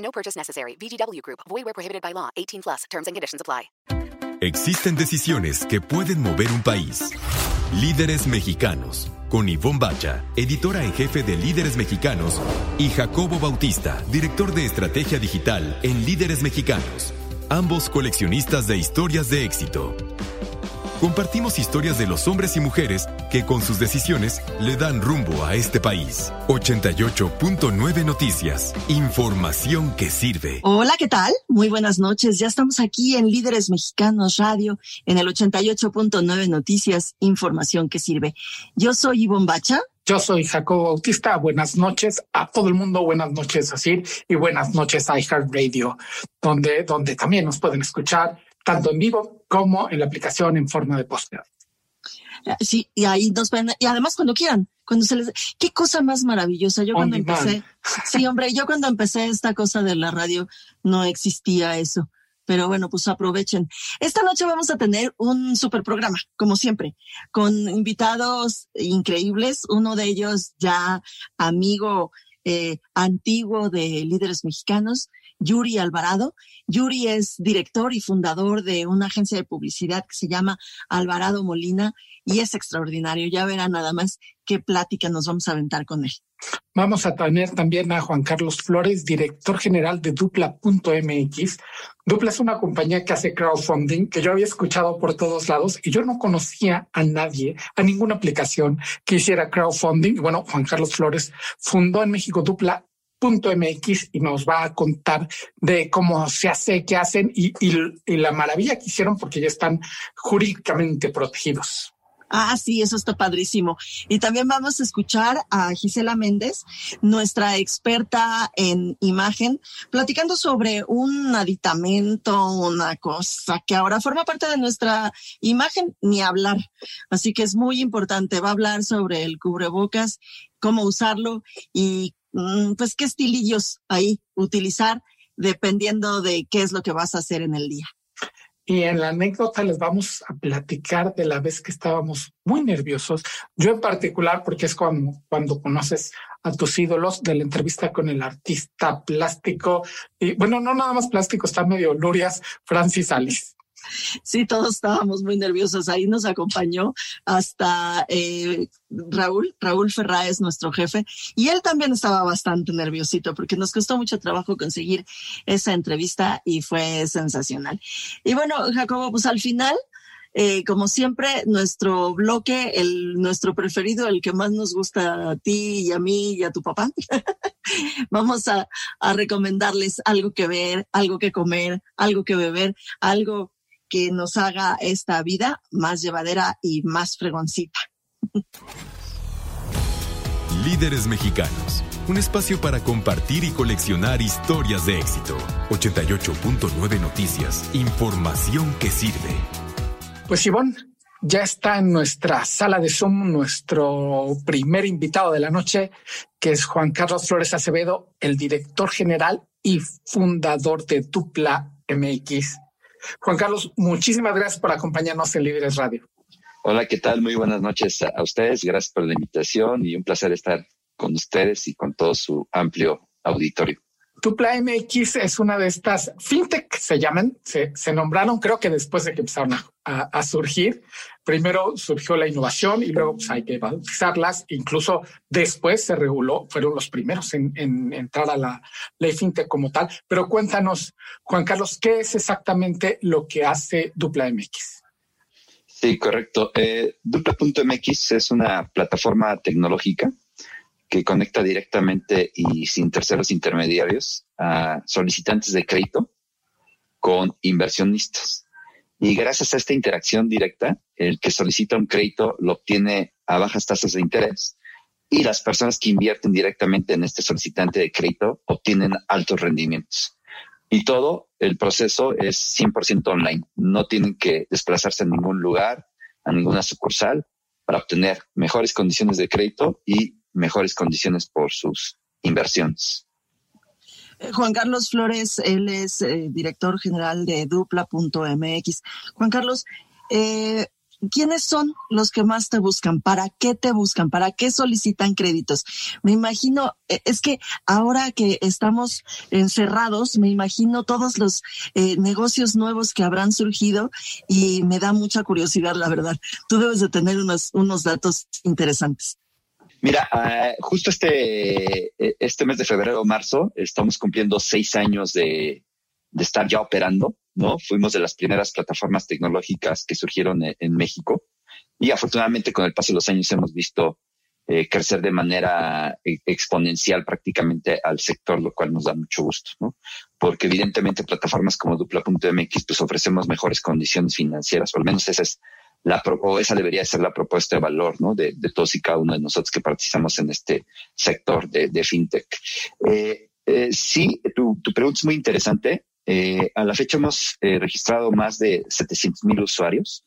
No purchase necessary. VGW Group. Void where prohibited by law. 18 plus. Terms and conditions apply. Existen decisiones que pueden mover un país. Líderes mexicanos. Con Ivonne Bacha, editora en jefe de Líderes Mexicanos, y Jacobo Bautista, director de estrategia digital en Líderes Mexicanos. Ambos coleccionistas de historias de éxito. Compartimos historias de los hombres y mujeres que con sus decisiones le dan rumbo a este país. 88.9 Noticias. Información que sirve. Hola, ¿qué tal? Muy buenas noches. Ya estamos aquí en Líderes Mexicanos Radio, en el 88.9 Noticias. Información que sirve. Yo soy Ivonne Bacha. Yo soy Jacobo Bautista. Buenas noches a todo el mundo. Buenas noches, Asir. Y buenas noches a iHeartRadio, donde, donde también nos pueden escuchar tanto en vivo como en la aplicación en forma de posteo. Sí, y ahí nos pueden, y además cuando quieran, cuando se les, qué cosa más maravillosa. Yo cuando empecé, sí, hombre, yo cuando empecé esta cosa de la radio no existía eso. Pero bueno, pues aprovechen. Esta noche vamos a tener un super programa, como siempre, con invitados increíbles. Uno de ellos ya amigo eh, antiguo de líderes mexicanos, Yuri Alvarado. Yuri es director y fundador de una agencia de publicidad que se llama Alvarado Molina y es extraordinario. Ya verán nada más qué plática nos vamos a aventar con él. Vamos a tener también a Juan Carlos Flores, director general de Dupla.mx. Dupla es una compañía que hace crowdfunding que yo había escuchado por todos lados y yo no conocía a nadie, a ninguna aplicación que hiciera crowdfunding. Bueno, Juan Carlos Flores fundó en México Dupla .mx y nos va a contar de cómo se hace, qué hacen y, la maravilla que hicieron porque ya están jurídicamente protegidos. Ah, sí, eso está padrísimo. Y también vamos a escuchar a Gisela Méndez, nuestra experta en imagen, platicando sobre un aditamento, una cosa que ahora forma parte de nuestra imagen, ni hablar. Así que es muy importante. Va a hablar sobre el cubrebocas, cómo usarlo y pues qué estilillos ahí utilizar dependiendo de qué es lo que vas a hacer en el día. Y en la anécdota les vamos a platicar de la vez que estábamos muy nerviosos. Yo en particular, porque es cuando, cuando conoces a tus ídolos de la entrevista con el artista plástico. Y bueno, no nada más plástico, está medio Lurias Francis Alice. Sí, todos estábamos muy nerviosos. Ahí nos acompañó hasta eh, Raúl, Raúl Ferráez, nuestro jefe, y él también estaba bastante nerviosito porque nos costó mucho trabajo conseguir esa entrevista y fue sensacional. Y bueno, Jacobo, pues al final eh, como siempre, nuestro bloque, el, nuestro preferido, el que más nos gusta a ti y a mí y a tu papá. Vamos a, a recomendarles algo que ver, algo que comer, algo que beber, algo que nos haga esta vida más llevadera y más fregoncita. Líderes Mexicanos, un espacio para compartir y coleccionar historias de éxito. 88.9 Noticias, información que sirve. Pues Ivonne, ya está en nuestra sala de Zoom nuestro primer invitado de la noche, que es Juan Carlos Flores Acevedo, el director general y fundador de Tupla MX. Juan Carlos, muchísimas gracias por acompañarnos en Líderes Radio. Hola, ¿qué tal? Muy buenas noches a ustedes. Gracias por la invitación y un placer estar con ustedes y con todo su amplio auditorio. Tupla MX es una de estas fintech, se llaman, se, nombraron creo que después de que empezaron a, surgir. Primero surgió la innovación y luego pues, hay que bautizarlas. Incluso después se reguló, fueron los primeros en, entrar a la ley fintech como tal. Pero cuéntanos, Juan Carlos, ¿qué es exactamente lo que hace Dupla MX? Sí, correcto. Eh, Dupla.mx es una plataforma tecnológica que conecta directamente y sin terceros intermediarios a solicitantes de crédito con inversionistas. Y gracias a esta interacción directa, el que solicita un crédito lo obtiene a bajas tasas de interés y las personas que invierten directamente en este solicitante de crédito obtienen altos rendimientos. Y todo el proceso es 100% online. No tienen que desplazarse a ningún lugar, a ninguna sucursal para obtener mejores condiciones de crédito y mejores condiciones por sus inversiones. Juan Carlos Flores, él es eh, director general de dupla.mx. Juan Carlos, eh, ¿quiénes son los que más te buscan? ¿Para qué te buscan? ¿Para qué solicitan créditos? Me imagino, eh, es que ahora que estamos encerrados, me imagino todos los eh, negocios nuevos que habrán surgido y me da mucha curiosidad, la verdad. Tú debes de tener unos, unos datos interesantes. Mira, uh, justo este, este mes de febrero o marzo estamos cumpliendo seis años de, de estar ya operando. ¿no? Fuimos de las primeras plataformas tecnológicas que surgieron en, en México y afortunadamente con el paso de los años hemos visto eh, crecer de manera eh, exponencial prácticamente al sector, lo cual nos da mucho gusto, ¿no? Porque evidentemente plataformas como Dupla.mx pues ofrecemos mejores condiciones financieras, o al menos esa es la o esa debería ser la propuesta de valor, ¿no? De, de todos y cada uno de nosotros que participamos en este sector de, de fintech. Eh, eh, sí, tu, tu pregunta es muy interesante. Eh, a la fecha hemos eh, registrado más de 700 mil usuarios.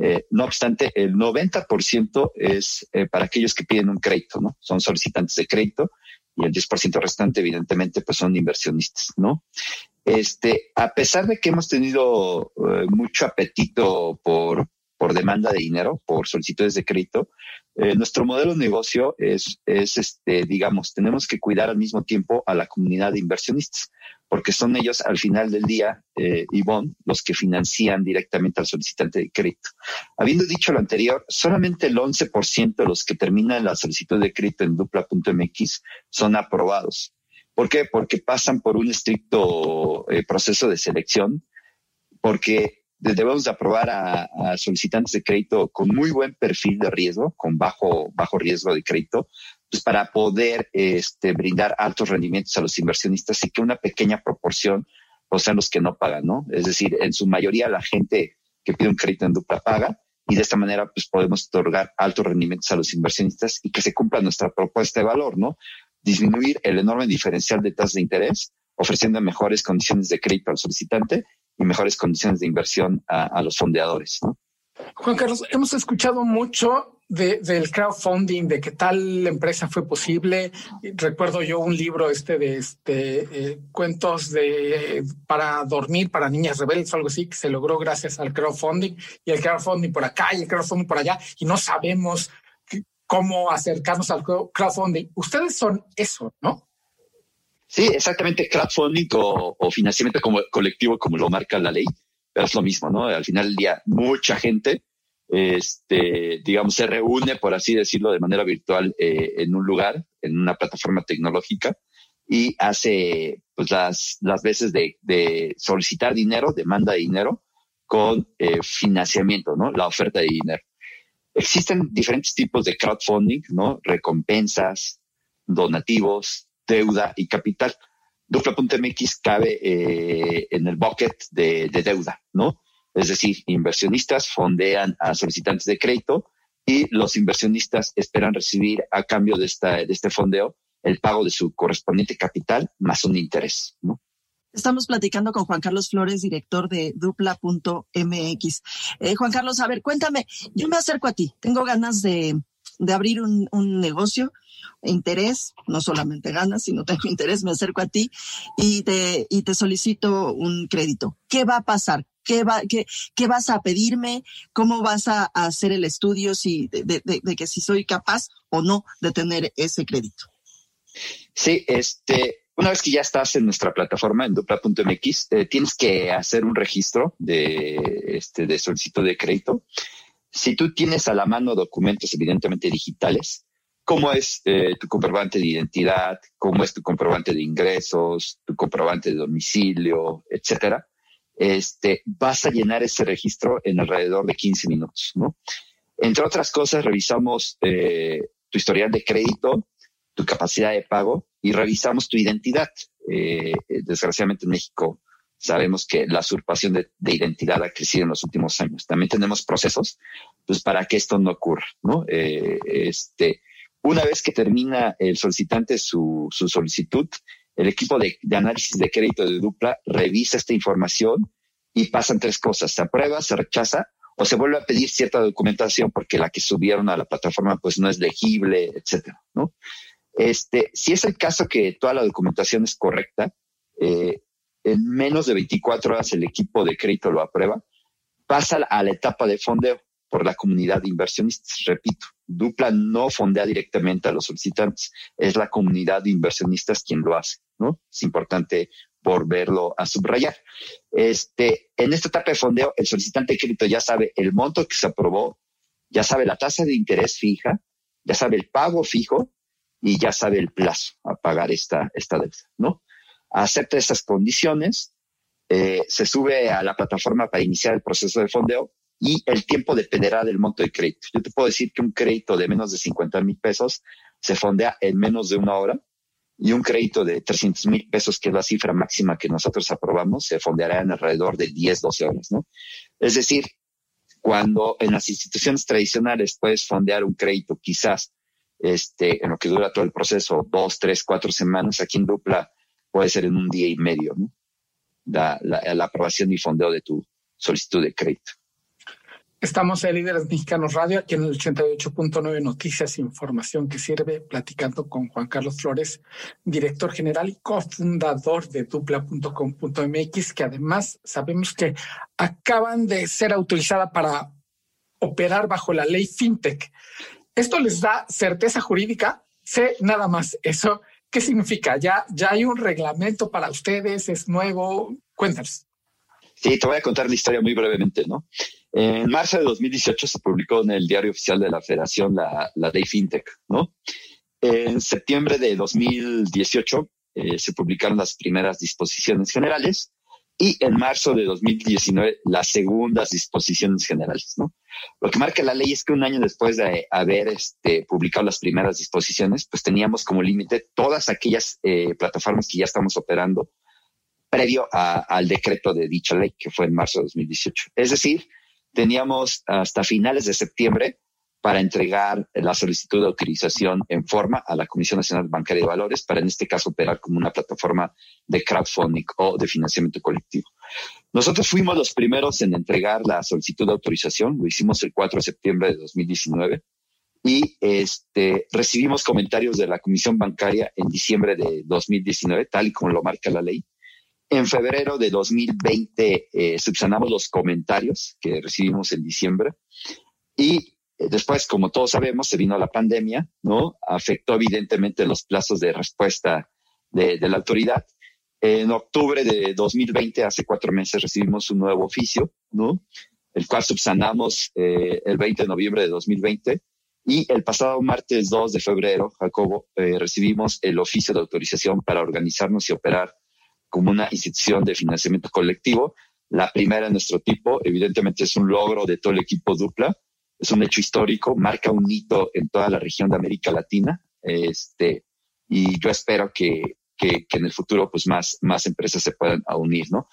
Eh, no obstante, el 90% es eh, para aquellos que piden un crédito, ¿no? Son solicitantes de crédito y el 10% restante, evidentemente, pues son inversionistas, ¿no? Este, a pesar de que hemos tenido mucho apetito por, por demanda de dinero, por solicitudes de crédito, eh, nuestro modelo de negocio es, es, este, digamos, tenemos que cuidar al mismo tiempo a la comunidad de inversionistas porque son ellos al final del día, eh, Ivonne, los que financian directamente al solicitante de crédito. Habiendo dicho lo anterior, solamente el 11% de los que terminan la solicitud de crédito en dupla.mx son aprobados. ¿Por qué? Porque pasan por un estricto eh, proceso de selección, porque debemos de aprobar a, a, solicitantes de crédito con muy buen perfil de riesgo, con bajo, bajo riesgo de crédito, pues para poder este, brindar altos rendimientos a los inversionistas y que una pequeña proporción o sean los que no pagan, ¿no? Es decir, en su mayoría la gente que pide un crédito en dupla paga y de esta manera pues podemos otorgar altos rendimientos a los inversionistas y que se cumpla nuestra propuesta de valor, ¿no? Disminuir el enorme diferencial de tasas de interés, ofreciendo mejores condiciones de crédito al solicitante y mejores condiciones de inversión a, a los fondeadores, ¿no? Juan Carlos, hemos escuchado mucho de, del crowdfunding, de que tal empresa fue posible. Recuerdo yo un libro este de este eh, cuentos de para dormir para niñas rebeldes o algo así que se logró gracias al crowdfunding y el crowdfunding por acá y el crowdfunding por allá y no sabemos cómo acercarnos al crowdfunding. Ustedes son eso, ¿no? Sí, exactamente, crowdfunding o, o financiamiento como colectivo como lo marca la ley, pero es lo mismo, ¿no? Al final del día, mucha gente este, digamos, se reúne, por así decirlo, de manera virtual eh, en un lugar, en una plataforma tecnológica y hace pues las, las veces de, de solicitar dinero, demanda de dinero con eh, financiamiento, ¿no? La oferta de dinero. Existen diferentes tipos de crowdfunding, ¿no? Recompensas, donativos, deuda y capital. Dupla.mx cabe eh, en el bucket de, de deuda, ¿no? Es decir, inversionistas fondean a solicitantes de crédito y los inversionistas esperan recibir a cambio de, esta, de este fondeo el pago de su correspondiente capital más un interés. ¿no? Estamos platicando con Juan Carlos Flores, director de dupla.mx. Eh, Juan Carlos, a ver, cuéntame, yo me acerco a ti, tengo ganas de, de abrir un, un, negocio, interés, no solamente ganas, sino tengo interés, me acerco a ti y te, y te solicito un crédito. ¿Qué va a pasar? ¿Qué, va, qué, qué vas a pedirme? ¿Cómo vas a, hacer el estudio si, de, de, de, que si soy capaz o no de tener ese crédito? Sí, este, una vez que ya estás en nuestra plataforma en dupla.mx, eh, tienes que hacer un registro de, este, de solicitud de crédito. Si tú tienes a la mano documentos evidentemente digitales, cómo es eh, tu comprobante de identidad, cómo es tu comprobante de ingresos, tu comprobante de domicilio, etcétera, este, vas a llenar ese registro en alrededor de 15 minutos, ¿no? Entre otras cosas, revisamos eh, tu historial de crédito, tu capacidad de pago y revisamos tu identidad. Eh, desgraciadamente en México sabemos que la usurpación de, de, identidad ha crecido en los últimos años. También tenemos procesos pues, para que esto no ocurra, ¿no? Eh, este, Una vez que termina el solicitante su, solicitud, el equipo de, análisis de crédito de Dupla revisa esta información y pasan tres cosas. Se aprueba, se rechaza o se vuelve a pedir cierta documentación porque la que subieron a la plataforma pues no es legible, etcétera, ¿no? Este, si es el caso que toda la documentación es correcta, eh, en menos de 24 horas el equipo de crédito lo aprueba, pasa a la etapa de fondeo por la comunidad de inversionistas. Repito, Dupla no fondea directamente a los solicitantes, es la comunidad de inversionistas quien lo hace, ¿no? Es importante volverlo a subrayar. Este, en esta etapa de fondeo, el solicitante de crédito ya sabe el monto que se aprobó, ya sabe la tasa de interés fija, ya sabe el pago fijo y ya sabe el plazo a pagar esta, esta deuda, ¿no? Acepta esas condiciones, eh, se sube a la plataforma para iniciar el proceso de fondeo y el tiempo dependerá del monto de crédito. Yo te puedo decir que un crédito de menos de 50 mil pesos se fondea en menos de una hora y un crédito de 300 mil pesos, que es la cifra máxima que nosotros aprobamos, se fondeará en alrededor de 10, 12 horas, ¿no? Es decir, cuando en las instituciones tradicionales puedes fondear un crédito quizás este, en lo que dura todo el proceso, dos, tres, cuatro semanas, aquí en Dupla puede ser en un día y medio, ¿no? La, la aprobación y fondeo de tu solicitud de crédito. Estamos en Líderes Mexicanos Radio, aquí en el 88.9 Noticias e Información que sirve, platicando con Juan Carlos Flores, director general y cofundador de dupla.com.mx, que además sabemos que acaban de ser autorizada para operar bajo la ley FinTech. ¿Esto les da certeza jurídica? Sé nada más eso. ¿Qué significa? ¿Ya, ya hay un reglamento para ustedes? ¿Es nuevo? Cuéntanos. Sí, te voy a contar la historia muy brevemente, ¿no? En marzo de 2018 se publicó en el diario oficial de la Federación la, la ley FinTech, ¿no? En septiembre de 2018 eh, se publicaron las primeras disposiciones generales y en marzo de 2019 las segundas disposiciones generales, ¿no? Lo que marca la ley es que un año después de haber este, publicado las primeras disposiciones, pues teníamos como límite todas aquellas eh, plataformas que ya estamos operando previo al decreto de dicha ley, que fue en marzo de 2018. Es decir, teníamos hasta finales de septiembre para entregar la solicitud de autorización en forma a la Comisión Nacional Bancaria de Valores para en este caso operar como una plataforma de crowdfunding o de financiamiento colectivo. Nosotros fuimos los primeros en entregar la solicitud de autorización, lo hicimos el 4 de septiembre de 2019 y este, recibimos comentarios de la Comisión Bancaria en diciembre de 2019, tal y como lo marca la ley. En febrero de 2020 eh, subsanamos los comentarios que recibimos en diciembre y después, como todos sabemos, se vino la pandemia, ¿no? Afectó evidentemente los plazos de respuesta de, la autoridad. En octubre de 2020, hace cuatro meses, recibimos un nuevo oficio, ¿no? El cual subsanamos eh, el 20 de noviembre de 2020. Y el pasado martes 2 de febrero, Jacobo, recibimos el oficio de autorización para organizarnos y operar como una institución de financiamiento colectivo. La primera en nuestro tipo, evidentemente es un logro de todo el equipo Dupla, es un hecho histórico, marca un hito en toda la región de América Latina, este, y yo espero que, que, en el futuro pues más, más empresas se puedan unir, ¿no?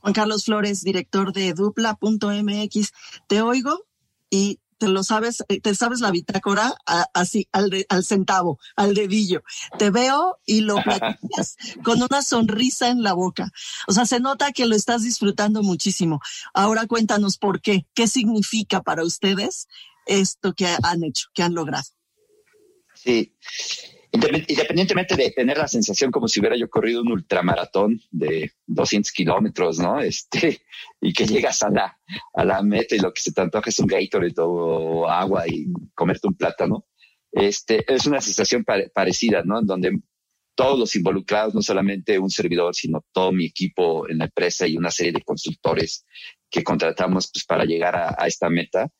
Juan Carlos Flores, director de dupla.mx, te oigo y te lo sabes, eh, te sabes la bitácora así al, al centavo, al dedillo. Te veo y lo platicas con una sonrisa en la boca. O sea, se nota que lo estás disfrutando muchísimo. Ahora cuéntanos por qué, qué significa para ustedes esto que han hecho, que han logrado. Sí, Independientemente de tener la sensación como si hubiera yo corrido un ultramaratón de 200 kilómetros, ¿no? Este, y que llegas a la, a la meta y lo que se te antoja es un Gatorade o agua y comerte un plátano. Este, es una sensación parecida, ¿no? En donde todos los involucrados, no solamente un servidor, sino todo mi equipo en la empresa y una serie de consultores que contratamos pues, para llegar a esta meta,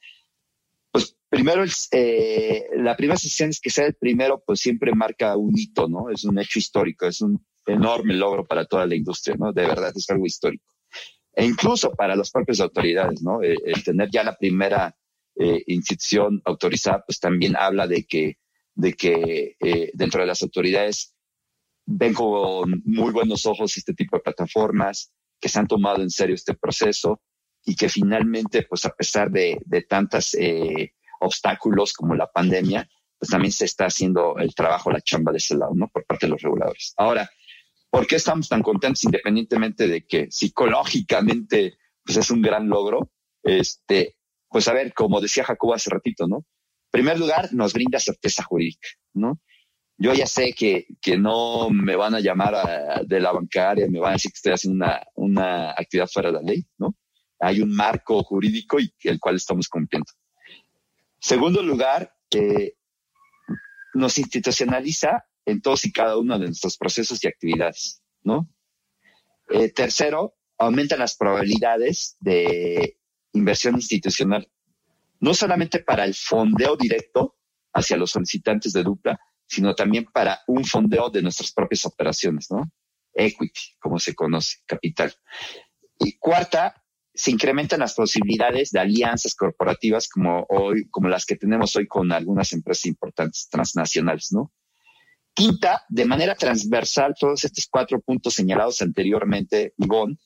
Primero, eh, la primera sesión es que sea el primero, pues siempre marca un hito, ¿no? Es un hecho histórico, es un enorme logro para toda la industria, ¿no? De verdad, es algo histórico. E incluso para las propias autoridades, ¿no? El, tener ya la primera eh, institución autorizada, pues también habla de que, de que eh, dentro de las autoridades ven con muy buenos ojos este tipo de plataformas, que se han tomado en serio este proceso y que finalmente, pues a pesar de, de tantas eh, obstáculos como la pandemia, pues también se está haciendo el trabajo, la chamba de ese lado, ¿no? Por parte de los reguladores. Ahora, ¿por qué estamos tan contentos independientemente de que psicológicamente pues es un gran logro? Este, pues a ver, como decía Jacobo hace ratito, ¿no? En primer lugar, nos brinda certeza jurídica, ¿no? Yo ya sé que, que no me van a llamar de la bancaria, me van a decir que estoy haciendo una, una actividad fuera de la ley, ¿no? Hay un marco jurídico y el cual estamos cumpliendo. Segundo lugar, eh, nos institucionaliza en todos y cada uno de nuestros procesos y actividades, ¿no? Eh, tercero, aumenta las probabilidades de inversión institucional, no solamente para el fondeo directo hacia los solicitantes de dupla, sino también para un fondeo de nuestras propias operaciones, ¿no? Equity, como se conoce, capital. Y cuarta, se incrementan las posibilidades de alianzas corporativas como hoy, como las que tenemos hoy con algunas empresas importantes transnacionales, ¿no? Quinta, de manera transversal, todos estos cuatro puntos señalados anteriormente, Ivonne,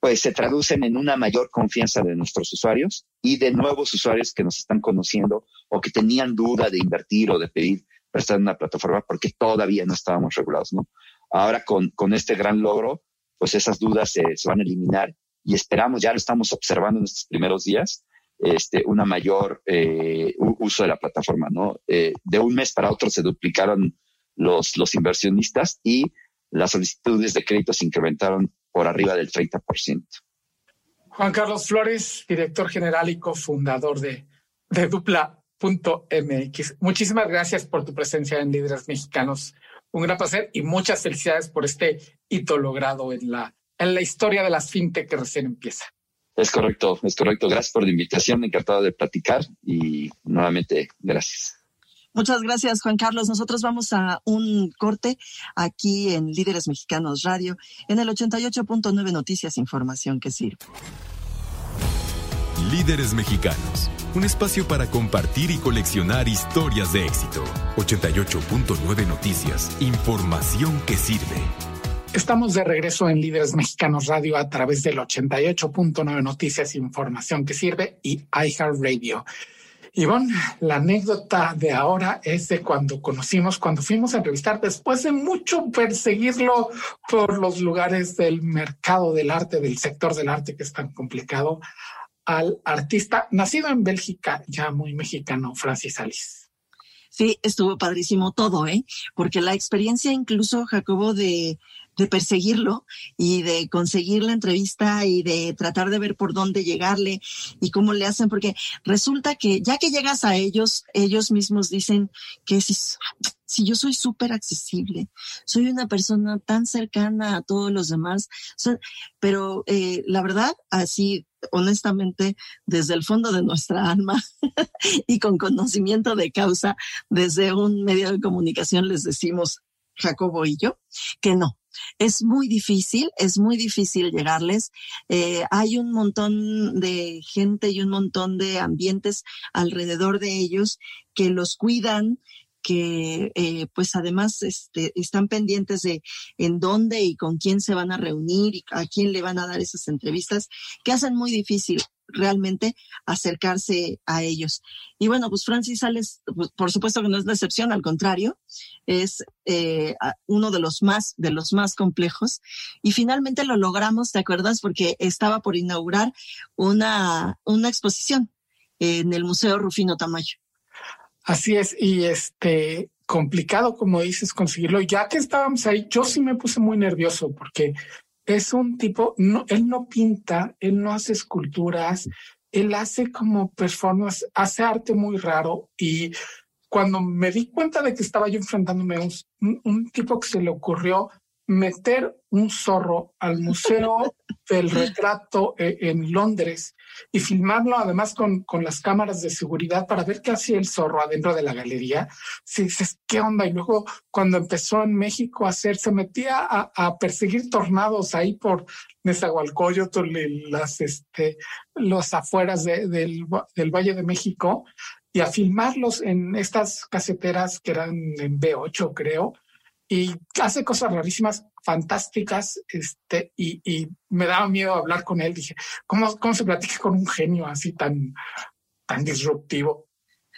pues se traducen en una mayor confianza de nuestros usuarios y de nuevos usuarios que nos están conociendo o que tenían duda de invertir o de pedir prestar una plataforma porque todavía no estábamos regulados, ¿no? Ahora con, con este gran logro, pues esas dudas se van a eliminar y esperamos, ya lo estamos observando en estos primeros días, este, una mayor eh, uso de la plataforma, ¿no? Eh, de un mes para otro se duplicaron los, los inversionistas y las solicitudes de crédito se incrementaron por arriba del 30%. Juan Carlos Flores, director general y cofundador de, de Dupla.mx. Muchísimas gracias por tu presencia en Líderes Mexicanos. Un gran placer y muchas felicidades por este hito logrado en la en la historia de las fintech que recién empieza. Es correcto, es correcto. Gracias por la invitación, encantado de platicar y nuevamente gracias. Muchas gracias, Juan Carlos. Nosotros vamos a un corte aquí en Líderes Mexicanos Radio, en el 88.9 Noticias, información que sirve. Líderes Mexicanos, un espacio para compartir y coleccionar historias de éxito. 88.9 Noticias, información que sirve. Estamos de regreso en Líderes Mexicanos Radio a través del 88.9 Noticias, Información que Sirve y iHeartRadio. Ivonne, la anécdota de ahora es de cuando conocimos, cuando fuimos a entrevistar, después de mucho perseguirlo por los lugares del mercado del arte, del sector del arte que es tan complicado, al artista nacido en Bélgica, ya muy mexicano, Francis Alice. Sí, estuvo padrísimo todo, ¿eh? Porque la experiencia incluso, Jacobo, de de perseguirlo y de conseguir la entrevista y de tratar de ver por dónde llegarle y cómo le hacen, porque resulta que ya que llegas a ellos, ellos mismos dicen que si, si yo soy súper accesible, soy una persona tan cercana a todos los demás, pero eh, la verdad, así honestamente, desde el fondo de nuestra alma y con conocimiento de causa, desde un medio de comunicación les decimos, Jacobo y yo, que no, es muy difícil, es muy difícil llegarles. Eh, hay un montón de gente y un montón de ambientes alrededor de ellos que los cuidan, que eh, pues además este, están pendientes de en dónde y con quién se van a reunir y a quién le van a dar esas entrevistas, que hacen muy difícil realmente acercarse a ellos. Y bueno, pues Francis Sales, pues, por supuesto que no es la excepción, al contrario, es eh, uno de los más, de los más complejos. Y finalmente lo logramos, ¿te acuerdas? Porque estaba por inaugurar una, una exposición en el Museo Rufino Tamayo. Así es, y este complicado, como dices, conseguirlo. Ya que estábamos ahí, yo sí me puse muy nervioso porque es un tipo, no, él no pinta, él no hace esculturas, él hace como performance, hace arte muy raro y cuando me di cuenta de que estaba yo enfrentándome a un, un tipo que se le ocurrió meter un zorro al Museo del Retrato eh, en Londres y filmarlo además con, con, las cámaras de seguridad para ver qué hacía el zorro adentro de la galería. Si dices, ¿qué onda? Y luego cuando empezó en México a hacer, se metía a, a perseguir tornados ahí por Nezahualcóyotl, las, este, los afueras de, del, del Valle de México y a filmarlos en estas caseteras que eran en B8, creo, y hace cosas rarísimas, fantásticas, este, y, y, me daba miedo hablar con él. Dije, ¿cómo, cómo se platica con un genio así tan, tan disruptivo?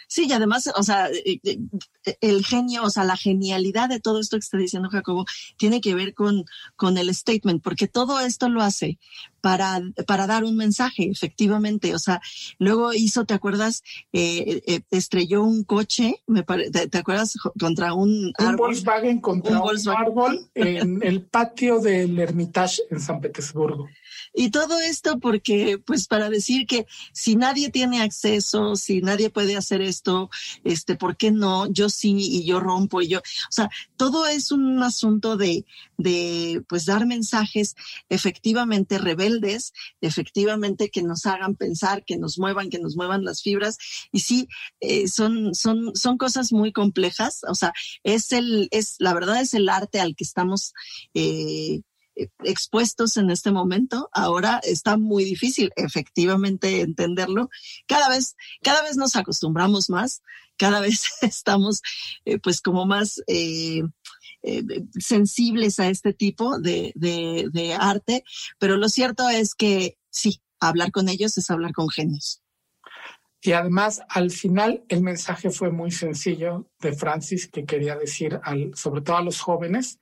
Sí, y además, o sea, eh, eh, el genio, o sea, la genialidad de todo esto que está diciendo Jacobo tiene que ver con, con el statement, porque todo esto lo hace para, para dar un mensaje, efectivamente. O sea, luego hizo, ¿te acuerdas? Eh, estrelló un coche, me te, acuerdas? Contra un, un Volkswagen contra un, árbol en el patio del Hermitage en San Petersburgo. Y todo esto porque, pues, para decir que si nadie tiene acceso, si nadie puede hacer esto, este, ¿por qué no? Yo sí y yo rompo y yo, o sea, todo es un asunto de, de, pues, dar mensajes efectivamente rebeldes, efectivamente que nos hagan pensar, que nos muevan, que nos muevan las fibras. Y sí, eh, son, son, son cosas muy complejas. O sea, es el, es, la verdad es el arte al que estamos, eh, expuestos en este momento. Ahora está muy difícil efectivamente entenderlo. Cada vez, cada vez nos acostumbramos más, cada vez estamos eh, pues como más eh, eh, sensibles a este tipo de, de arte, pero lo cierto es que sí, hablar con ellos es hablar con genios. Y además, al final, el mensaje fue muy sencillo de Francis, que quería decir, al, sobre todo a los jóvenes,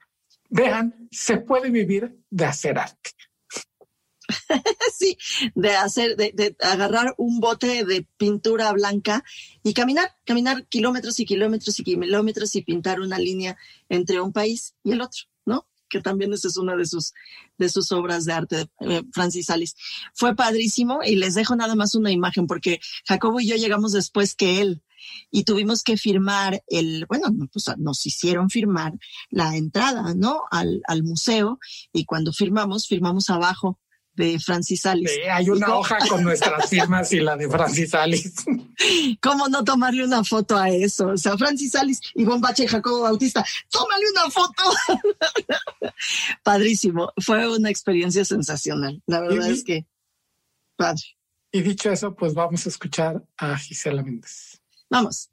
vean, se puede vivir de hacer arte. sí, de hacer, de, agarrar un bote de pintura blanca y caminar, caminar kilómetros y kilómetros y kilómetros y pintar una línea entre un país y el otro, ¿no? Que también esa es una de sus, de sus obras de arte de eh, Francis Alice. Fue padrísimo y les dejo nada más una imagen porque Jacobo y yo llegamos después que él y tuvimos que firmar el, bueno, pues nos hicieron firmar la entrada, ¿no? Al, al museo y cuando firmamos, firmamos abajo de Francis Alice. Sí, hay una hoja con nuestras firmas y la de Francis Alice. ¿Cómo no tomarle una foto a eso? O sea, Francis Alice y Bombache y Jacobo Bautista, tómale una foto. Padrísimo. Fue una experiencia sensacional. La verdad es que padre. Y dicho eso, pues vamos a escuchar a Gisela Méndez. Vamos.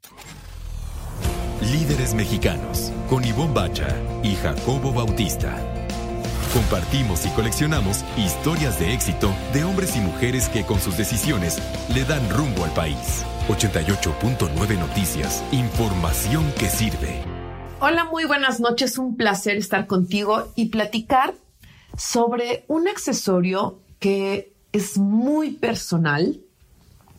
Líderes mexicanos con Ivonne Bacha y Jacobo Bautista. Compartimos y coleccionamos historias de éxito de hombres y mujeres que con sus decisiones le dan rumbo al país. 88.9 Noticias. Información que sirve. Hola, muy buenas noches. Un placer estar contigo y platicar sobre un accesorio que es muy personal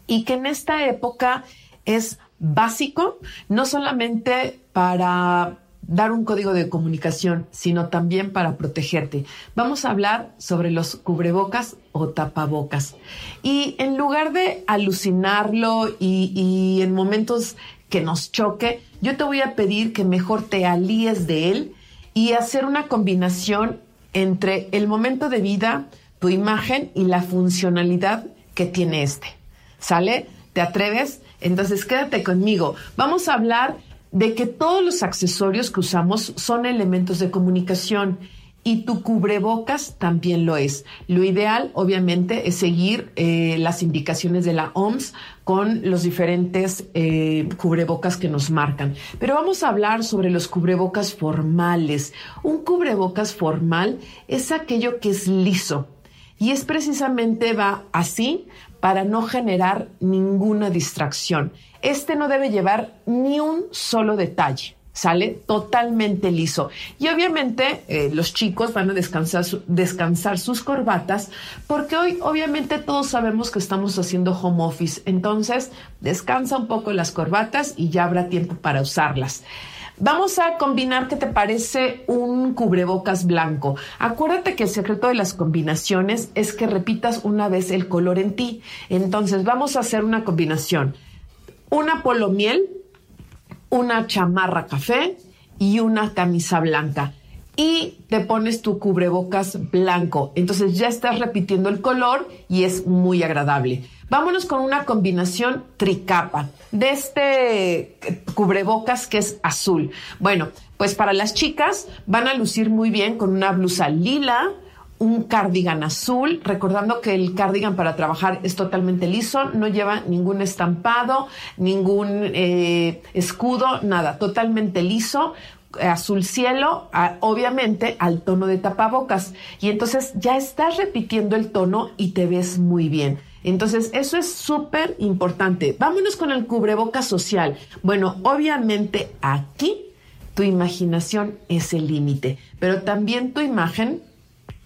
y que en esta época es básico, no solamente para dar un código de comunicación, sino también para protegerte. Vamos a hablar sobre los cubrebocas o tapabocas. Y en lugar de alucinarlo y, en momentos que nos choque, yo te voy a pedir que mejor te alíes de él y hacer una combinación entre el momento de vida, tu imagen y la funcionalidad que tiene este. ¿Sale? ¿Te atreves? Entonces, quédate conmigo. Vamos a hablar de que todos los accesorios que usamos son elementos de comunicación y tu cubrebocas también lo es. Lo ideal, obviamente, es seguir eh, las indicaciones de la OMS con los diferentes eh, cubrebocas que nos marcan. Pero vamos a hablar sobre los cubrebocas formales. Un cubrebocas formal es aquello que es liso y es precisamente va así para no generar ninguna distracción. Este no debe llevar ni un solo detalle. Sale totalmente liso. Y obviamente eh, los chicos van a descansar, descansar sus corbatas porque hoy obviamente todos sabemos que estamos haciendo home office. Entonces descansa un poco las corbatas y ya habrá tiempo para usarlas. Vamos a combinar, ¿qué te parece? Un cubrebocas blanco. Acuérdate que el secreto de las combinaciones es que repitas una vez el color en ti. Entonces, vamos a hacer una combinación. Una polomiel, una chamarra café y una camisa blanca. Y te pones tu cubrebocas blanco. Entonces ya estás repitiendo el color y es muy agradable. Vámonos con una combinación tricapa de este cubrebocas que es azul. Bueno, pues para las chicas van a lucir muy bien con una blusa lila, un cardigan azul, recordando que el cardigan para trabajar es totalmente liso, no lleva ningún estampado, ningún eh, escudo, nada, totalmente liso, azul cielo, obviamente al tono de tapabocas. Y entonces ya estás repitiendo el tono y te ves muy bien. Entonces, eso es súper importante. Vámonos con el cubreboca social. Bueno, obviamente aquí tu imaginación es el límite, pero también tu imagen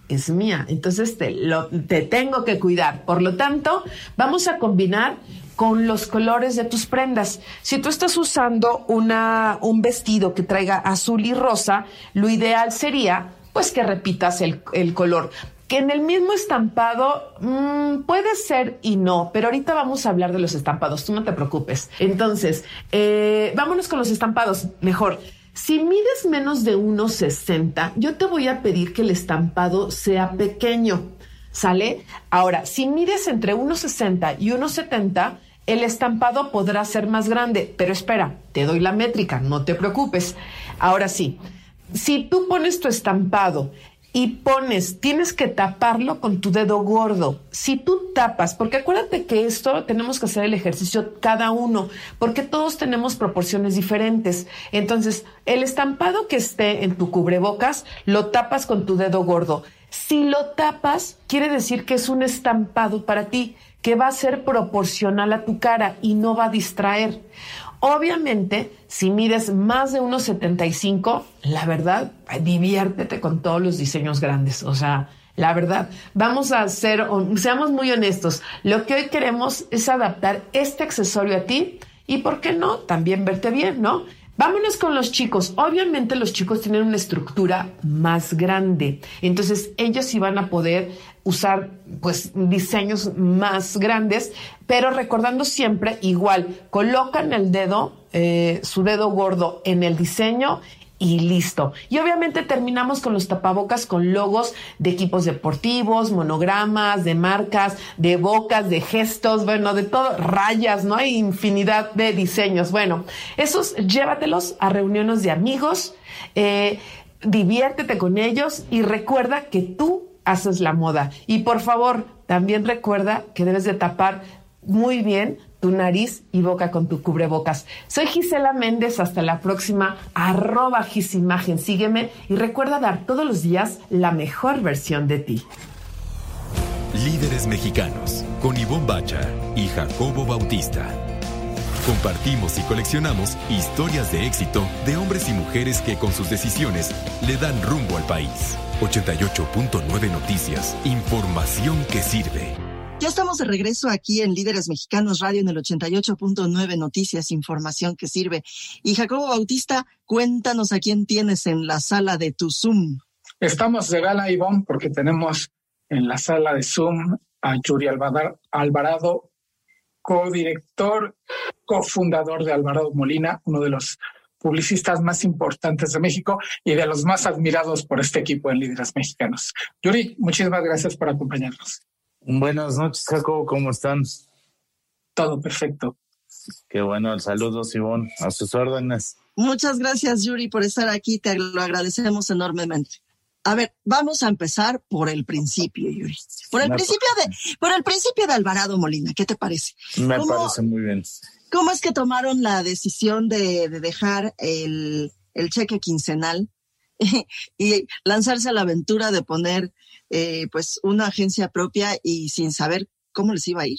es mía. Entonces te, lo, te tengo que cuidar. Por lo tanto, vamos a combinar con los colores de tus prendas. Si tú estás usando una, un vestido que traiga azul y rosa, lo ideal sería pues que repitas el, el color. Que en el mismo estampado mmm, puede ser y no, pero ahorita vamos a hablar de los estampados, tú no te preocupes. Entonces, eh, vámonos con los estampados, mejor. Si mides menos de 1,60, yo te voy a pedir que el estampado sea pequeño, ¿sale? Ahora, si mides entre 1,60 y 1,70, el estampado podrá ser más grande, pero espera, te doy la métrica, no te preocupes. Ahora sí, si tú pones tu estampado y pones, tienes que taparlo con tu dedo gordo. Si tú tapas, porque acuérdate que esto tenemos que hacer el ejercicio cada uno, porque todos tenemos proporciones diferentes. Entonces, el estampado que esté en tu cubrebocas, lo tapas con tu dedo gordo. Si lo tapas, quiere decir que es un estampado para ti, que va a ser proporcional a tu cara y no va a distraer. Obviamente, si mides más de 1,75, la verdad, diviértete con todos los diseños grandes. O sea, la verdad, vamos a ser, seamos muy honestos. Lo que hoy queremos es adaptar este accesorio a ti y, ¿por qué no? También verte bien, ¿no? Vámonos con los chicos. Obviamente los chicos tienen una estructura más grande, entonces ellos sí van a poder usar pues diseños más grandes, pero recordando siempre igual, colocan el dedo, eh, su dedo gordo en el diseño y listo. Y obviamente terminamos con los tapabocas con logos de equipos deportivos, monogramas, de marcas, de bocas, de gestos, bueno, de todo, rayas, ¿no? Hay infinidad de diseños. Bueno, esos llévatelos a reuniones de amigos, eh, diviértete con ellos y recuerda que tú haces la moda. Y por favor, también recuerda que debes de tapar muy bien tu nariz y boca con tu cubrebocas. Soy Gisela Méndez, hasta la próxima, arroba Gisimagen, sígueme y recuerda dar todos los días la mejor versión de ti. Líderes mexicanos, con Ivonne Bacha y Jacobo Bautista. Compartimos y coleccionamos historias de éxito de hombres y mujeres que con sus decisiones le dan rumbo al país. 88.9 Noticias, información que sirve. Ya estamos de regreso aquí en Líderes Mexicanos Radio en el 88.9 Noticias, información que sirve. Y Jacobo Bautista, cuéntanos a quién tienes en la sala de tu Zoom. Estamos de gala, Ivonne, porque tenemos en la sala de Zoom a Yuri Alvarado, codirector, cofundador de Alvarado Molina, uno de los publicistas más importantes de México y de los más admirados por este equipo en Líderes Mexicanos. Yuri, muchísimas gracias por acompañarnos. Buenas noches, Jacobo, ¿cómo están? Todo perfecto. Qué bueno, saludos, Ivonne, a sus órdenes. Muchas gracias, Yuri, por estar aquí, te lo agradecemos enormemente. A ver, vamos a empezar por el principio, Yuri. Por el principio de, por el principio de Alvarado Molina, ¿qué te parece? Me parece muy bien. ¿Cómo es que tomaron la decisión de, de dejar el, el cheque quincenal y lanzarse a la aventura de poner eh, pues una agencia propia y sin saber cómo les iba a ir?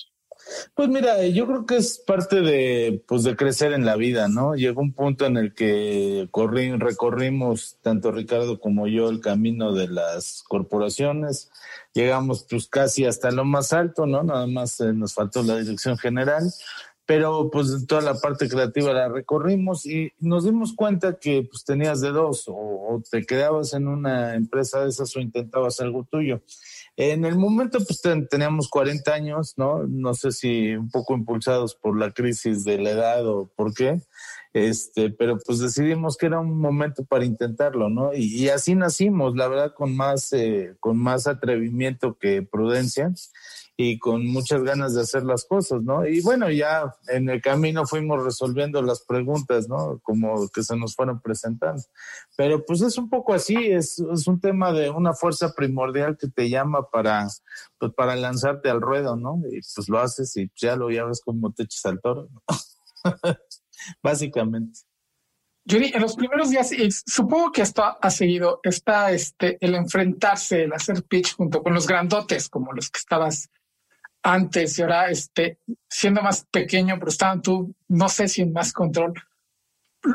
Pues mira, yo creo que es parte de, pues de crecer en la vida, ¿no? Llegó un punto en el que recorrimos, tanto Ricardo como yo, el camino de las corporaciones. Llegamos pues casi hasta lo más alto, ¿no? Nada más eh, nos faltó la dirección general pero pues toda la parte creativa la recorrimos y nos dimos cuenta que pues tenías de dos, o, te quedabas en una empresa de esas o intentabas algo tuyo. En el momento pues teníamos 40 años, ¿no? No sé si un poco impulsados por la crisis de la edad o por qué, este, pero pues decidimos que era un momento para intentarlo, ¿no? Y, así nacimos, la verdad, con más, eh, con más atrevimiento que prudencia y con muchas ganas de hacer las cosas, ¿no? Y bueno, ya en el camino fuimos resolviendo las preguntas, ¿no? Como que se nos fueron presentando. Pero pues es un poco así, es, es un tema de una fuerza primordial que te llama para, pues, para lanzarte al ruedo, ¿no? Y pues lo haces y ya lo ya ves como te echas al toro, ¿no? Básicamente. Yuri, en los primeros días, supongo que esto ha seguido, está este, el enfrentarse, el hacer pitch junto con los grandotes, como los que estabas antes y ahora este, siendo más pequeño, pero estaban tú, no sé si más control,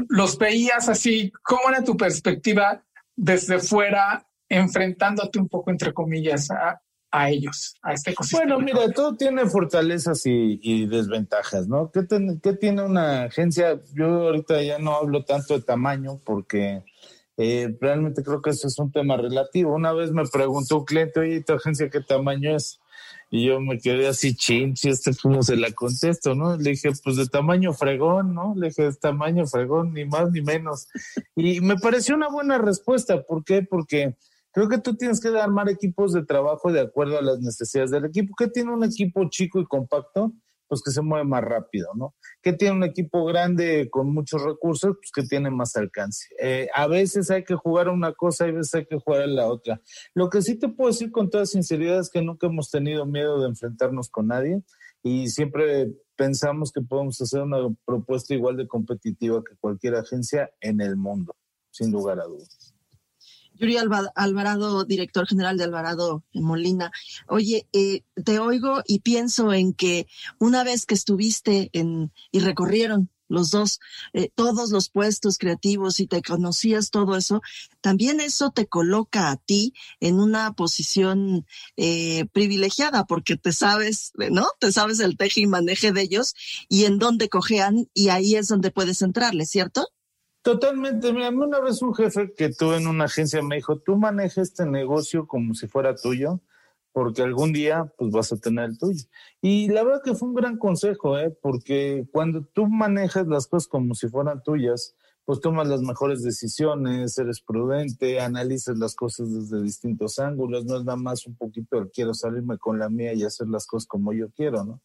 los veías así, ¿cómo era tu perspectiva desde fuera, enfrentándote un poco, entre comillas, a, a ellos, a este ecosistema? Bueno, mira, todo tiene fortalezas y, desventajas, ¿no? ¿Qué, ¿Qué, tiene una agencia? Yo ahorita ya no hablo tanto de tamaño porque eh, realmente creo que eso es un tema relativo. Una vez me preguntó un cliente, oye, ¿tu agencia qué tamaño es? Y yo me quedé así, chin, si este cómo se la contesto, ¿no? Le dije, pues de tamaño fregón, ¿no? Le dije, de tamaño fregón, ni más ni menos. Y me pareció una buena respuesta. ¿Por qué? Porque creo que tú tienes que armar equipos de trabajo de acuerdo a las necesidades del equipo. ¿Qué tiene un equipo chico y compacto? Pues que se mueve más rápido, ¿no? ¿Qué tiene un equipo grande con muchos recursos? Pues que tiene más alcance. Eh, a veces hay que jugar a una cosa, y a veces hay que jugar a la otra. Lo que sí te puedo decir con toda sinceridad es que nunca hemos tenido miedo de enfrentarnos con nadie y siempre pensamos que podemos hacer una propuesta igual de competitiva que cualquier agencia en el mundo, sin lugar a dudas. Yuri Alvarado, director general de Alvarado en Molina. Oye, eh, te oigo y pienso en que una vez que estuviste en y recorrieron los dos, eh, todos los puestos creativos y te conocías todo eso, también eso te coloca a ti en una posición eh, privilegiada porque te sabes, ¿no? Te sabes el teje y maneje de ellos y en dónde cojean y ahí es donde puedes entrarle, ¿cierto? Totalmente. Mira, una vez un jefe que tuve en una agencia me dijo, tú maneja este negocio como si fuera tuyo, porque algún día pues vas a tener el tuyo. Y la verdad que fue un gran consejo, ¿eh? porque cuando tú manejas las cosas como si fueran tuyas, pues tomas las mejores decisiones, eres prudente, analizas las cosas desde distintos ángulos, no es nada más un poquito el quiero salirme con la mía y hacer las cosas como yo quiero, ¿no?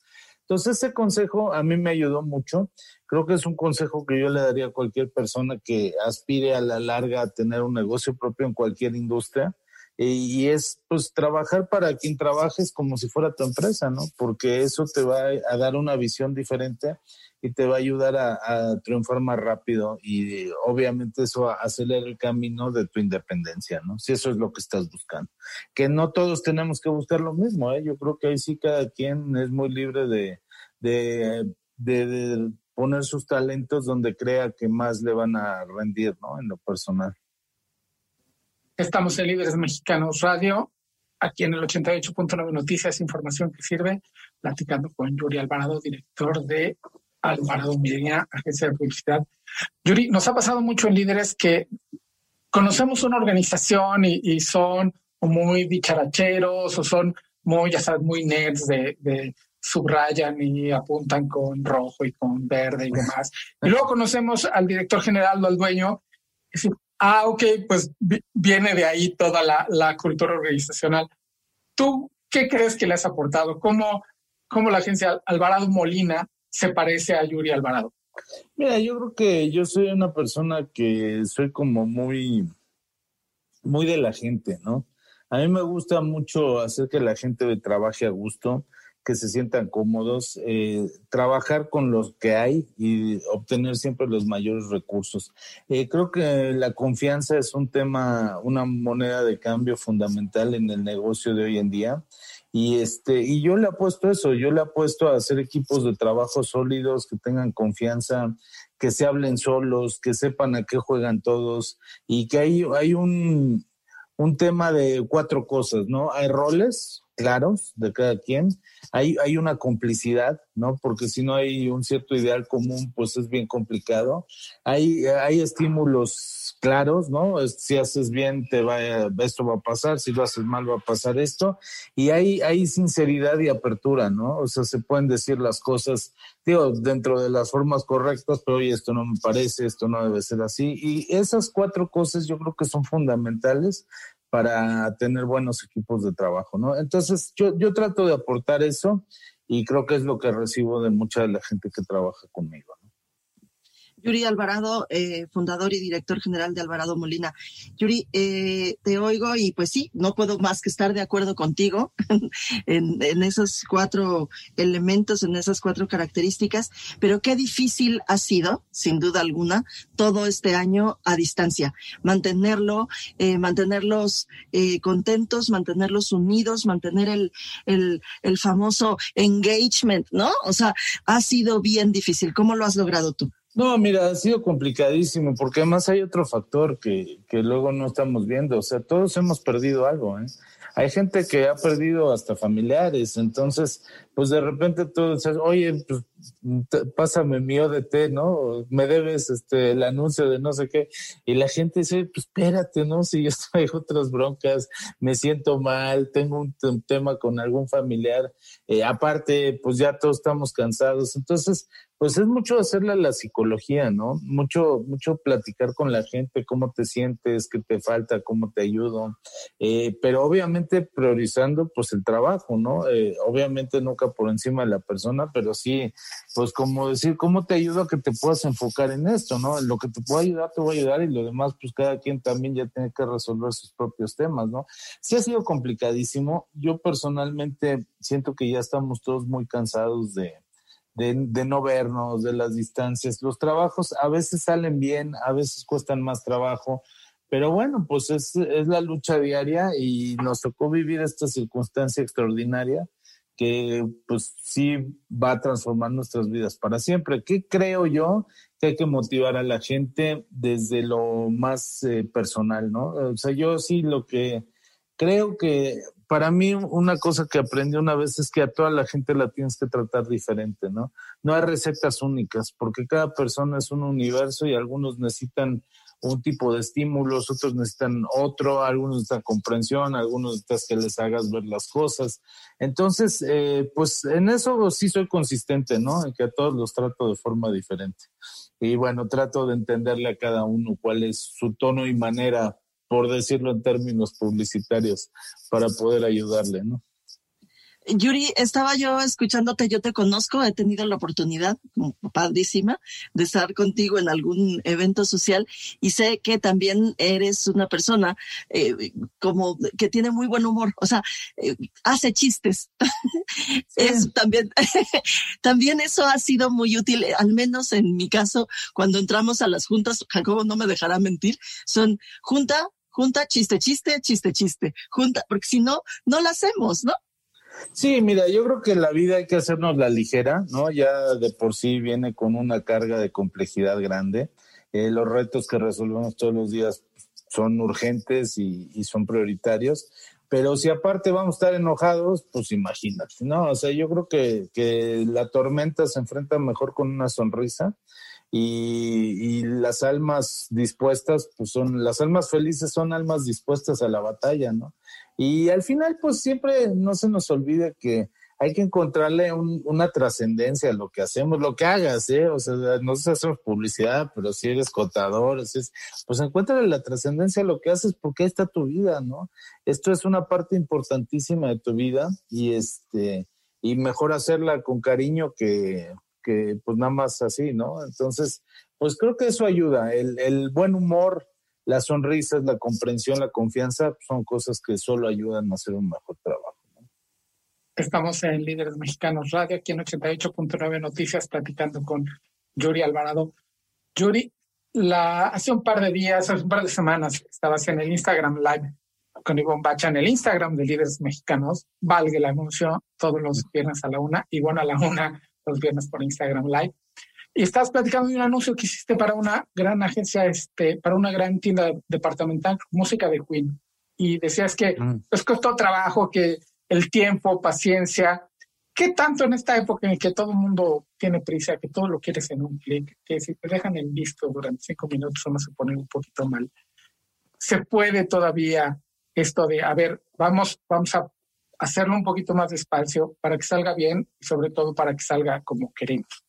Entonces, ese consejo a mí me ayudó mucho. Creo que es un consejo que yo le daría a cualquier persona que aspire a la larga a tener un negocio propio en cualquier industria. Y es, pues, trabajar para quien trabajes como si fuera tu empresa, ¿no? Porque eso te va a dar una visión diferente y te va a ayudar a, triunfar más rápido y obviamente eso acelera el camino de tu independencia, ¿no? Si eso es lo que estás buscando. Que no todos tenemos que buscar lo mismo, ¿eh? Yo creo que ahí sí cada quien es muy libre de, de, de poner sus talentos donde crea que más le van a rendir, ¿no? En lo personal. Estamos en Líderes Mexicanos Radio, aquí en el 88.9 Noticias, información que sirve, platicando con Yuri Alvarado, director de Alvarado Media, agencia de publicidad. Yuri, nos ha pasado mucho en líderes que conocemos una organización y, son muy dicharacheros o son muy, ya sabes, muy nerds de, subrayan y apuntan con rojo y con verde y demás. Y luego conocemos al director general o al dueño. Y decir, ah, ok, pues viene de ahí toda la, la, cultura organizacional. ¿Tú qué crees que le has aportado? ¿Cómo, cómo la agencia Alvarado Molina se parece a Yuri Alvarado? Mira, yo creo que yo soy una persona que soy como muy, muy de la gente, ¿no? A mí me gusta mucho hacer que la gente trabaje a gusto, que se sientan cómodos, eh, trabajar con los que hay y obtener siempre los mayores recursos. Eh, creo que la confianza es un tema, una moneda de cambio fundamental en el negocio de hoy en día y este, y yo le apuesto eso, yo le apuesto a hacer equipos de trabajo sólidos, que tengan confianza, que se hablen solos, que sepan a qué juegan todos, y que hay, hay un, un tema de cuatro cosas, ¿no? Hay roles, claros de cada quien. Hay, hay una complicidad, ¿no? Porque si no hay un cierto ideal común, pues es bien complicado. Hay, hay estímulos claros, ¿no? Si haces bien, te va, esto va a pasar, si lo haces mal, va a pasar esto. Y hay, hay sinceridad y apertura, ¿no? O sea, se pueden decir las cosas, digo, dentro de las formas correctas, pero oye, esto no me parece, esto no debe ser así. Y esas cuatro cosas yo creo que son fundamentales para tener buenos equipos de trabajo, ¿no? Entonces, yo, yo trato de aportar eso y creo que es lo que recibo de mucha de la gente que trabaja conmigo. Yuri Alvarado, eh, fundador y director general de Alvarado Molina. Yuri, eh, te oigo y pues sí, no puedo más que estar de acuerdo contigo en, en, esos cuatro elementos, en esas cuatro características, pero qué difícil ha sido, sin duda alguna, todo este año a distancia. Mantenerlo, eh, mantenerlos eh, contentos, mantenerlos unidos, mantener el, el, el famoso engagement, ¿no? O sea, ha sido bien difícil. ¿Cómo lo has logrado tú? No, mira, ha sido complicadísimo porque además hay otro factor que, que luego no estamos viendo. O sea, todos hemos perdido algo, ¿eh? Hay gente que ha perdido hasta familiares, entonces, pues de repente tú dices, oye, pues pásame mi ODT, ¿no? Me debes este el anuncio de no sé qué. Y la gente dice, pues espérate, ¿no? Si yo traigo otras broncas, me siento mal, tengo un, tema con algún familiar, eh, aparte, pues ya todos estamos cansados. Entonces, pues es mucho hacerle a la psicología, ¿no? Mucho, mucho platicar con la gente, cómo te sientes, qué te falta, cómo te ayudo, eh, pero obviamente priorizando pues el trabajo, ¿no? Eh, obviamente nunca por encima de la persona, pero sí, pues como decir, ¿cómo te ayudo a que te puedas enfocar en esto, ¿no? lo que te puedo ayudar, te voy a ayudar y lo demás, pues cada quien también ya tiene que resolver sus propios temas, ¿no? Sí ha sido complicadísimo. Yo personalmente siento que ya estamos todos muy cansados de de, no vernos, de las distancias. Los trabajos a veces salen bien, a veces cuestan más trabajo, pero bueno, pues es, es la lucha diaria y nos tocó vivir esta circunstancia extraordinaria que pues sí va a transformar nuestras vidas para siempre. ¿Qué creo yo? Que hay que motivar a la gente desde lo más eh, personal, ¿no? O sea, yo sí lo que creo que para mí una cosa que aprendí una vez es que a toda la gente la tienes que tratar diferente, ¿no? No hay recetas únicas, porque cada persona es un universo y algunos necesitan un tipo de estímulos, otros necesitan otro, algunos necesitan comprensión, algunos necesitan que les hagas ver las cosas. Entonces, eh, pues en eso sí soy consistente, ¿no? En que a todos los trato de forma diferente. Y bueno, trato de entenderle a cada uno cuál es su tono y manera por decirlo en términos publicitarios, para poder ayudarle, ¿no? Yuri, estaba yo escuchándote, yo te conozco, he tenido la oportunidad, padrísima, de estar contigo en algún evento social y sé que también eres una persona eh, como que tiene muy buen humor, o sea, eh, hace chistes. es también, también eso ha sido muy útil, al menos en mi caso, cuando entramos a las juntas, Jacobo no me dejará mentir, son junta, junta, chiste, chiste, chiste, chiste, junta, porque si no, no la hacemos, ¿no? Sí, mira, yo creo que la vida hay que hacernos la ligera, ¿no? Ya de por sí viene con una carga de complejidad grande. Eh, los retos que resolvemos todos los días son urgentes y, y, son prioritarios. Pero si aparte vamos a estar enojados, pues imagínate, ¿no? O sea, yo creo que, que la tormenta se enfrenta mejor con una sonrisa y, las almas dispuestas, pues son, las almas felices son almas dispuestas a la batalla, ¿no? Y al final, pues siempre no se nos olvide que hay que encontrarle una trascendencia a lo que hacemos, lo que hagas, ¿eh? O sea, no sé si hacemos publicidad, pero si eres contador, es, pues encuéntrale la trascendencia a lo que haces porque ahí está tu vida, ¿no? Esto es una parte importantísima de tu vida y este, y mejor hacerla con cariño que, que pues nada más así, ¿no? Entonces, pues creo que eso ayuda. El, el buen humor, las sonrisas, la comprensión, la confianza son cosas que solo ayudan a hacer un mejor trabajo. Estamos en Líderes Mexicanos Radio, aquí en 88.9 Noticias, platicando con Yuri Alvarado. Yuri, la, hace un par de días, hace un par de semanas, estabas en el Instagram Live con Ivonne Bacha en el Instagram de Líderes Mexicanos. Valga el anuncio todos los viernes a la una. Y bueno, a la una los viernes por Instagram Live. Y estás platicando de un anuncio que hiciste para una gran agencia, este, para una gran tienda departamental, música de Queen. Y decías que mm. pues costó trabajo, que el tiempo, paciencia. ¿Qué tanto en esta época en que todo el mundo tiene prisa, que todo lo quieres en un clic, que si te dejan en visto durante cinco minutos uno se pone un poquito mal? ¿Se puede todavía esto de, a ver, vamos, vamos a hacerlo un poquito más despacio para que salga bien y sobre todo para que salga como queremos.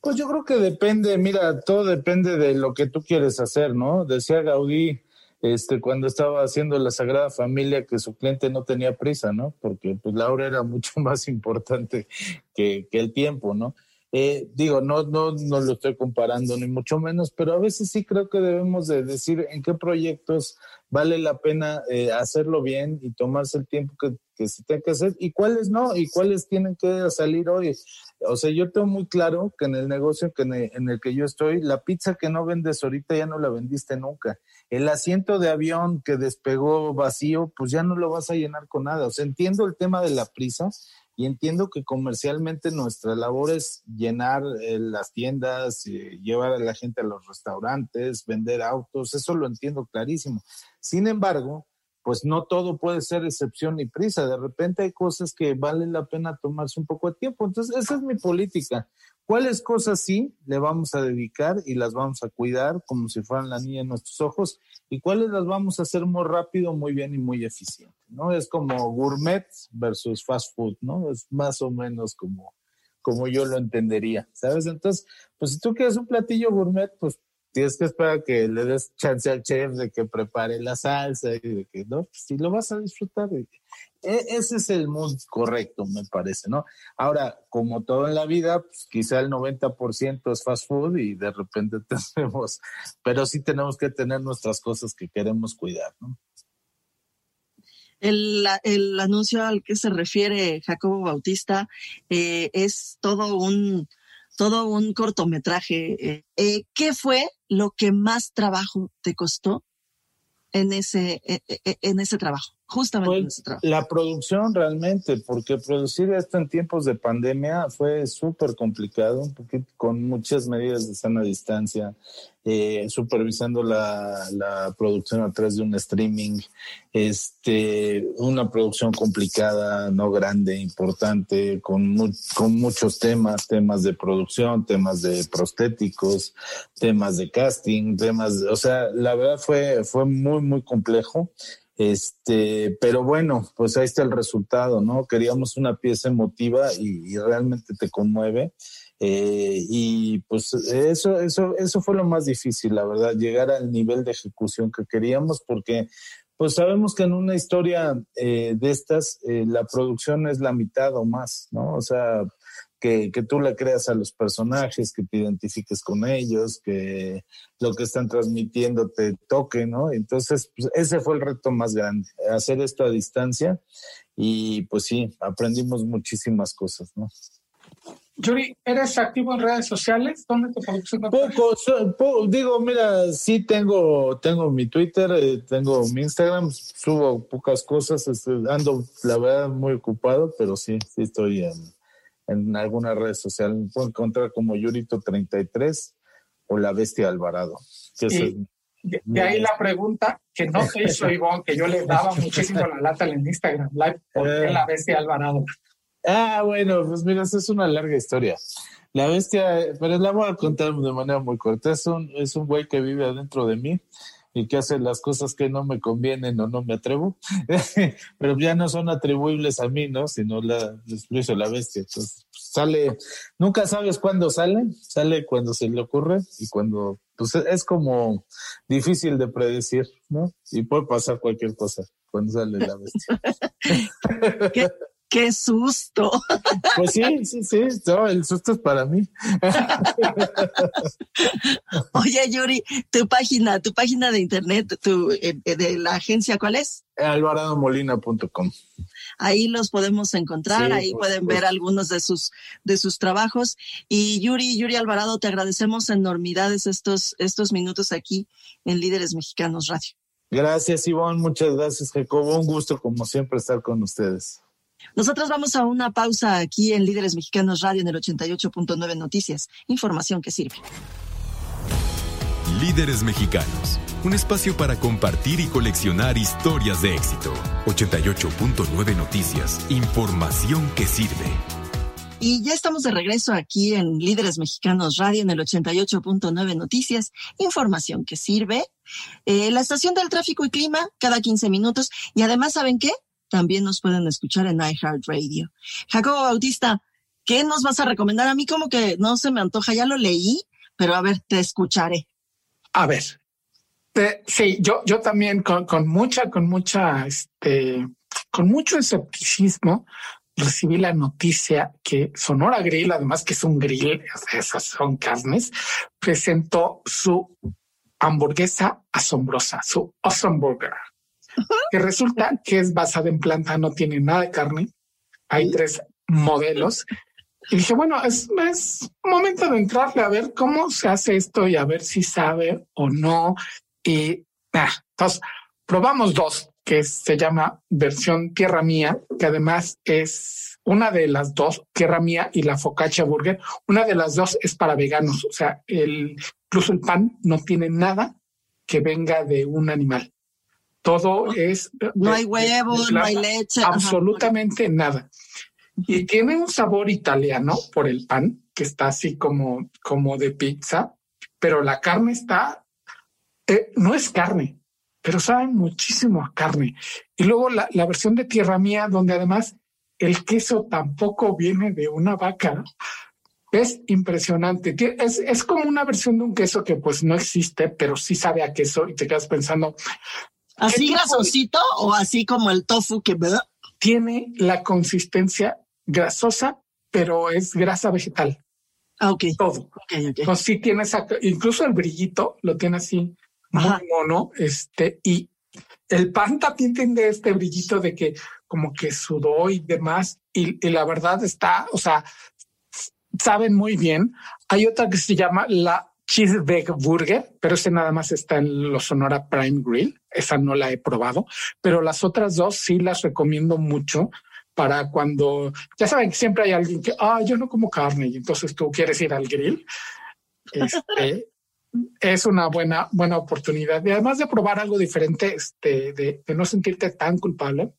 Pues yo creo que depende, mira, todo depende de lo que tú quieres hacer, ¿no? Decía Gaudí, este, cuando estaba haciendo la Sagrada Familia, que su cliente no tenía prisa, ¿no? Porque pues la hora era mucho más importante que, que el tiempo, ¿no? Eh, digo, no, no, no lo estoy comparando ni mucho menos, pero a veces sí creo que debemos de decir en qué proyectos vale la pena eh, hacerlo bien y tomarse el tiempo que, se tenga que hacer y cuáles no y cuáles tienen que salir hoy. O sea, yo tengo muy claro que en el negocio que en el que yo estoy, la pizza que no vendes ahorita ya no la vendiste nunca. El asiento de avión que despegó vacío, pues ya no lo vas a llenar con nada. O sea, entiendo el tema de la prisa, y entiendo que comercialmente nuestra labor es llenar eh, las tiendas, eh, llevar a la gente a los restaurantes, vender autos, eso lo entiendo clarísimo. Sin embargo, pues no todo puede ser excepción ni prisa. De repente hay cosas que valen la pena tomarse un poco de tiempo. Entonces, esa es mi política. ¿Cuáles cosas sí le vamos a dedicar y las vamos a cuidar como si fueran la niña en nuestros ojos? ¿Y cuáles las vamos a hacer muy rápido, muy bien y muy eficiente? ¿no? Es como gourmet versus fast food, ¿no? Es más o menos como, como yo lo entendería, ¿sabes? Entonces, pues si tú quieres un platillo gourmet, pues tienes que esperar que le des chance al chef de que prepare la salsa y de que, ¿no? Si lo vas a disfrutar. E, ese es el mood correcto, me parece, ¿no? Ahora, como todo en la vida, pues quizá el 90% es fast food y de repente tenemos, pero sí tenemos que tener nuestras cosas que queremos cuidar, ¿no? El, el anuncio al que se refiere Jacobo Bautista eh, es todo un, todo un cortometraje. Eh, eh, ¿Qué fue lo que más trabajo te costó en ese, eh, en ese trabajo? Justamente trabajo. La producción realmente, porque producir esto en tiempos de pandemia fue súper complicado, con muchas medidas de sana distancia, eh, supervisando la, la, producción a través de un streaming, este, una producción complicada, no grande, importante, con, con muchos temas, temas de producción, temas de prostéticos, temas de casting, temas, o sea, la verdad fue, fue muy, muy complejo. Este, pero bueno, pues ahí está el resultado, ¿no? Queríamos una pieza emotiva y, y realmente te conmueve. Eh, y pues eso, eso, eso fue lo más difícil, la verdad, llegar al nivel de ejecución que queríamos, porque pues sabemos que en una historia eh, de estas, eh, la producción es la mitad o más, ¿no? O sea, que, que, tú le creas a los personajes, que te identifiques con ellos, que lo que están transmitiendo te toque, ¿no? Entonces, pues, ese fue el reto más grande, hacer esto a distancia y pues sí, aprendimos muchísimas cosas, ¿no? Yuri, ¿eres activo en redes sociales? ¿Dónde te puedes Poco, digo, mira, sí tengo, tengo mi Twitter, eh, tengo mi Instagram, subo pocas cosas, este, ando, la verdad, muy ocupado, pero sí, sí estoy en, en alguna red social. Me puedo encontrar como Yurito33 o La Bestia Alvarado. de, ahí la pregunta que no te hizo Ivonne, que yo le daba muchísimo la lata en Instagram Live, ¿por qué eh. La Bestia Alvarado? Ah, bueno, pues mira, es una larga historia. La bestia, pero la voy a contar de manera muy corta. Es un, es un güey que vive adentro de mí y que hace las cosas que no me convienen o no me atrevo, pero ya no son atribuibles a mí, ¿no? Sino la, lo la bestia. Entonces, sale, nunca sabes cuándo sale, sale cuando se le ocurre y cuando, pues es como difícil de predecir, ¿no? Y puede pasar cualquier cosa cuando sale la bestia. ¡Qué susto! Pues sí, sí, sí, el susto es para mí. Oye, Yuri, tu página, tu página de internet, tu, eh, de la agencia, ¿cuál es? alvaradomolina.com. Ahí los podemos encontrar, ahí pueden ver algunos de sus, de sus trabajos. Y Yuri, Yuri Alvarado, te agradecemos enormidades estos, estos minutos aquí en Líderes Mexicanos Radio. Gracias, Ivonne, muchas gracias, Jacobo. Un gusto, como siempre, estar con ustedes. Nosotros vamos a una pausa aquí en Líderes Mexicanos Radio en el 88.9 Noticias. Información que sirve. Líderes Mexicanos. Un espacio para compartir y coleccionar historias de éxito. 88.9 Noticias. Información que sirve. Y ya estamos de regreso aquí en Líderes Mexicanos Radio en el 88.9 Noticias, información que sirve. Eh, la estación del tráfico y clima cada 15 minutos. Y además, ¿saben qué? También nos pueden escuchar en iHeartRadio. Jacobo Bautista, ¿qué nos vas a recomendar? A mí como que no se me antoja, ya lo leí, pero a ver, te escucharé. A ver, sí, yo, yo también con, con mucha, con mucha, este, con mucho escepticismo, recibí la noticia que Sonora Grill, además que es un grill, esas son carnes, presentó su hamburguesa asombrosa, su Awesome que resulta que es basada en planta, no tiene nada de carne. Hay tres modelos. Y dije, bueno, es, es momento de entrarle a ver cómo se hace esto y a ver si sabe o no. Y ah, entonces probamos dos que se llama versión Tierra Mía, que además es una de las dos, Tierra Mía y la Focaccia Burger, una de las dos es para veganos, o sea, el, incluso el pan no tiene nada que venga de un animal. Todo es... No hay huevos, no hay leche. Absolutamente nada. Y tiene un sabor italiano por el pan, que está así como, como de pizza, pero la carne está... Eh, no es carne, pero saben muchísimo a carne. Y luego la, la, versión de Tierra Mía, donde además el queso tampoco viene de una vaca, es impresionante. Es, es como una versión de un queso que pues no existe, pero sí sabe a queso y te quedas pensando. ¿Así grasosito o así como el tofu que tiene la consistencia grasosa, pero es grasa vegetal? Ah, ok. Todo. Okay, okay. Pues sí tiene esa, incluso el brillito lo tiene así muy mono, este, y el pan también tiene este brillito de que como que sudó y demás, y, y la verdad está, o sea, saben muy bien. Hay otra que se llama la Cheeseburger Burger, pero ese nada más está en los Sonora Prime Grill. Esa no la he probado, pero las otras dos sí las recomiendo mucho para cuando ya saben que siempre hay alguien que, ah, yo no como carne y entonces tú quieres ir al grill. Este, es una buena, buena oportunidad. Y además de probar algo diferente, este, de, de no sentirte tan culpable,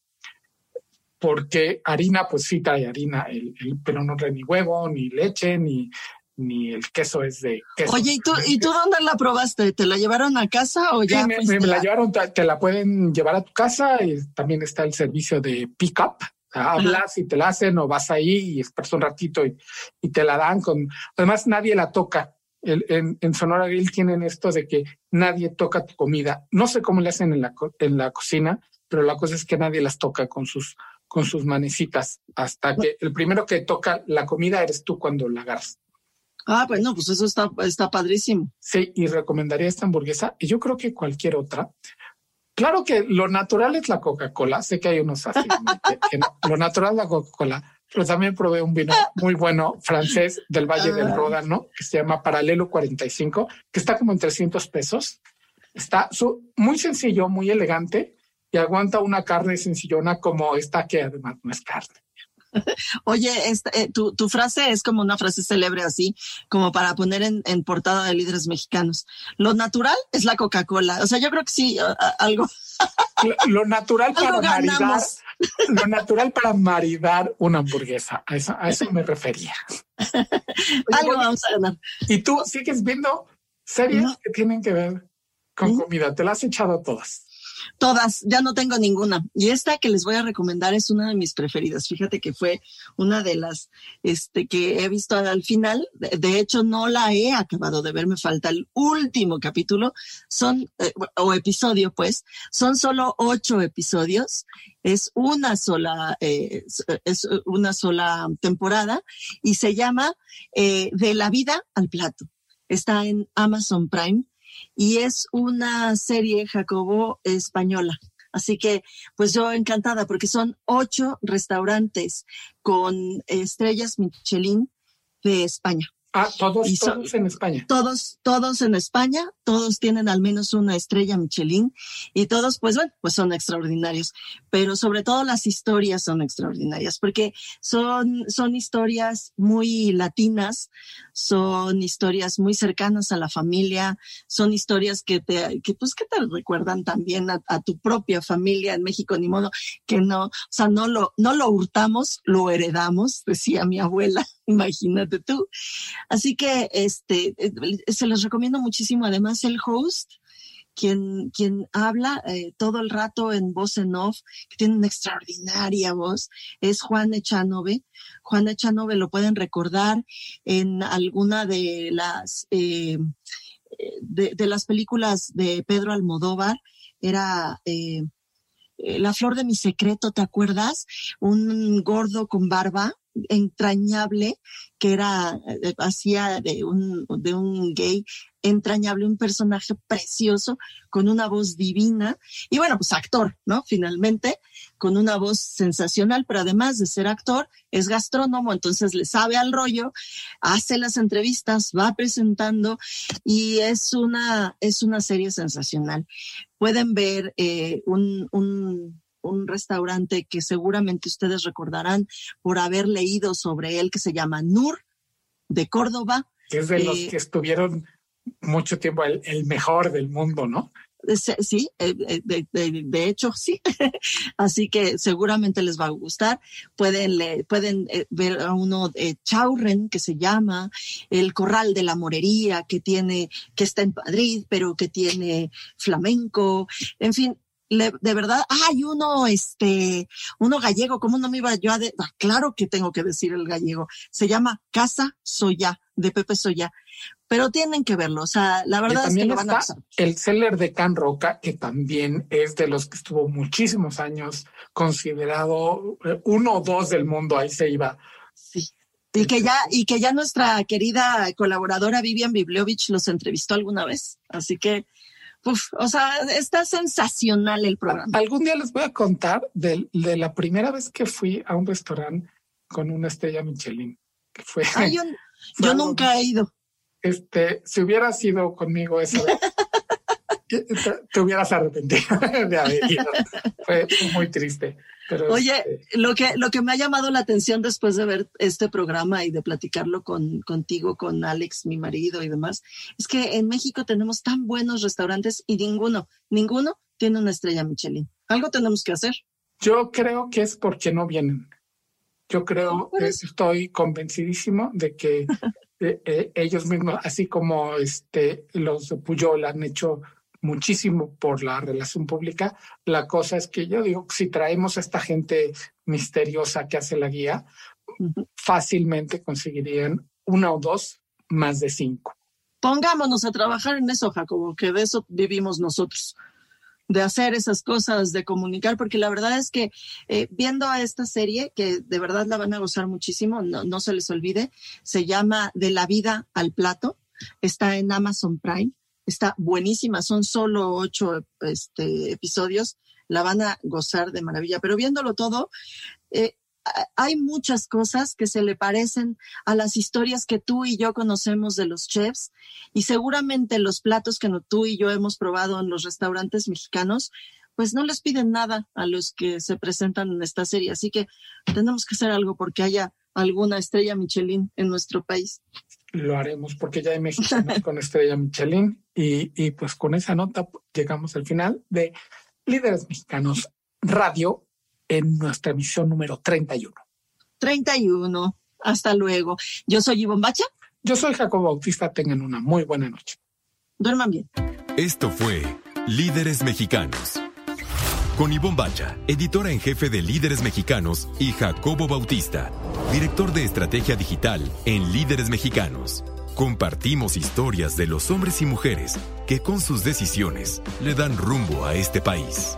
porque harina, pues sí trae harina, el, el, pero no trae ni huevo, ni leche, ni, ni el queso es de queso. Oye, ¿y tú, ¿y tú dónde la probaste? ¿Te la llevaron a casa o ya? Sí, me, me, la llevaron, te la pueden llevar a tu casa y también está el servicio de pick-up. Hablas y te la hacen o vas ahí y esperas un ratito y, y te la dan con... Además, nadie la toca. El, en, en, Sonora Grill tienen esto de que nadie toca tu comida. No sé cómo le hacen en la, en la cocina, pero la cosa es que nadie las toca con sus con sus manecitas hasta que el primero que toca la comida eres tú cuando la agarras. Ah, pues no, pues eso está, está padrísimo. Sí, y recomendaría esta hamburguesa y yo creo que cualquier otra. Claro que lo natural es la Coca-Cola. Sé que hay unos así. que, que no, lo natural es la Coca-Cola, pero también probé un vino muy bueno francés del Valle del Ródano que se llama Paralelo 45, que está como en 300 pesos. Está su, muy sencillo, muy elegante y aguanta una carne sencillona como esta que además no es carne. Oye, esta, eh, tu, tu, frase es como una frase célebre así, como para poner en, en portada de líderes mexicanos. Lo natural es la Coca-Cola. O sea, yo creo que sí, algo. Lo, lo natural para maridar, lo natural para maridar una hamburguesa. A eso, a eso me refería. Oye, algo bueno, vamos a ganar. Y tú sigues viendo series no. que tienen que ver con ¿Sí? comida. Te las has echado todas. Todas, ya no tengo ninguna. Y esta que les voy a recomendar es una de mis preferidas. Fíjate que fue una de las este, que he visto al final. De, hecho, no la he acabado de ver, me falta el último capítulo. Son, eh, o episodio, pues, son solo ocho episodios. Es una sola, eh, es una sola temporada y se llama eh, De la vida al plato. Está en Amazon Prime y es una serie, Jacobo, española. Así que, pues yo encantada, porque son ocho restaurantes con estrellas Michelin de España. Ah, todos, todos en España. Todos, todos en España, todos tienen al menos una estrella Michelin y todos, pues bueno, pues son extraordinarios. Pero sobre todo las historias son extraordinarias porque son, son historias muy latinas, son historias muy cercanas a la familia, son historias que te, que pues que te recuerdan también a, a tu propia familia en México, ni modo que no, o sea, no lo, no lo hurtamos, lo heredamos, decía mi abuela, imagínate tú. Así que este se los recomiendo muchísimo. Además, el host, quien, quien habla eh, todo el rato en voz en off, que tiene una extraordinaria voz, es Juan Echanove. Juan Echanove lo pueden recordar en alguna de las eh, de, las películas de Pedro Almodóvar. Era eh, eh, La flor de mi secreto, ¿te acuerdas? Un gordo con barba entrañable que era, eh, hacía de un, de un gay entrañable, un personaje precioso, con una voz divina, y bueno, pues actor, ¿no? Finalmente, con una voz sensacional, pero además de ser actor, es gastrónomo, entonces le sabe al rollo, hace las entrevistas, va presentando, y es una, es una serie sensacional. Pueden ver eh, un, un un restaurante que seguramente ustedes recordarán por haber leído sobre él, que se llama Nur, de Córdoba. Que es de los eh, que estuvieron mucho tiempo el, mejor del mundo, ¿no? Sí, eh, eh, de, hecho sí. Así que seguramente les va a gustar. Pueden, pueden ver a uno de Chaurren que se llama El Corral de la Morería, que tiene, que está en Madrid, pero que tiene flamenco. En fin, de verdad, hay uno, este, uno gallego, ¿cómo no me iba yo a de, ah, claro que tengo que decir el gallego, se llama Casa Soya, de Pepe Soya, pero tienen que verlo, o sea, la verdad es que lo van a El seller de Can Roca, que también es de los que estuvo muchísimos años considerado eh, uno o dos del mundo, ahí se iba. Sí. Y que ya, y que ya nuestra querida colaboradora Vivian Bibliovich los entrevistó alguna vez. Así que o sea, está sensacional el programa. Algún día les voy a contar de, la primera vez que fui a un restaurante con una estrella Michelin. Que fue, yo, nunca he ido. Este, si hubieras ido conmigo esa vez, te, hubieras arrepentido de haber ido. Fue muy triste. Oye, este, lo que, lo que me ha llamado la atención después de ver este programa y de platicarlo con, contigo, con Alex, mi marido y demás, es que en México tenemos tan buenos restaurantes y ninguno, ninguno tiene una estrella Michelin. Algo tenemos que hacer. Yo creo que es porque no vienen. Yo creo, que estoy convencidísimo de que eh, eh, ellos mismos, así como este, los de Puyol han hecho muchísimo por la relación pública. La cosa es que yo digo, si traemos a esta gente misteriosa que hace la guía, fácilmente conseguirían una o dos más de cinco. Pongámonos a trabajar en eso, Jacobo, que de eso vivimos nosotros, de hacer esas cosas, de comunicar, porque la verdad es que eh, viendo a esta serie, que de verdad la van a gozar muchísimo, no, no se les olvide, se llama De la vida al plato, está en Amazon Prime Está buenísima, son solo ocho este, episodios, la van a gozar de maravilla, pero viéndolo todo, eh, hay muchas cosas que se le parecen a las historias que tú y yo conocemos de los chefs y seguramente los platos que tú y yo hemos probado en los restaurantes mexicanos, pues no les piden nada a los que se presentan en esta serie. Así que tenemos que hacer algo porque haya alguna estrella Michelin en nuestro país lo haremos porque ya hay mexicanos con estrella Michelin y, y, pues con esa nota llegamos al final de Líderes Mexicanos Radio en nuestra emisión número 31. 31. Hasta luego. Yo soy Ivonne Bacha. Yo soy Jacobo Bautista. Tengan una muy buena noche. Duerman bien. Esto fue Líderes Mexicanos. Con Ivonne Bacha, editora en jefe de Líderes Mexicanos, y Jacobo Bautista, director de estrategia digital en Líderes Mexicanos. Compartimos historias de los hombres y mujeres que con sus decisiones le dan rumbo a este país.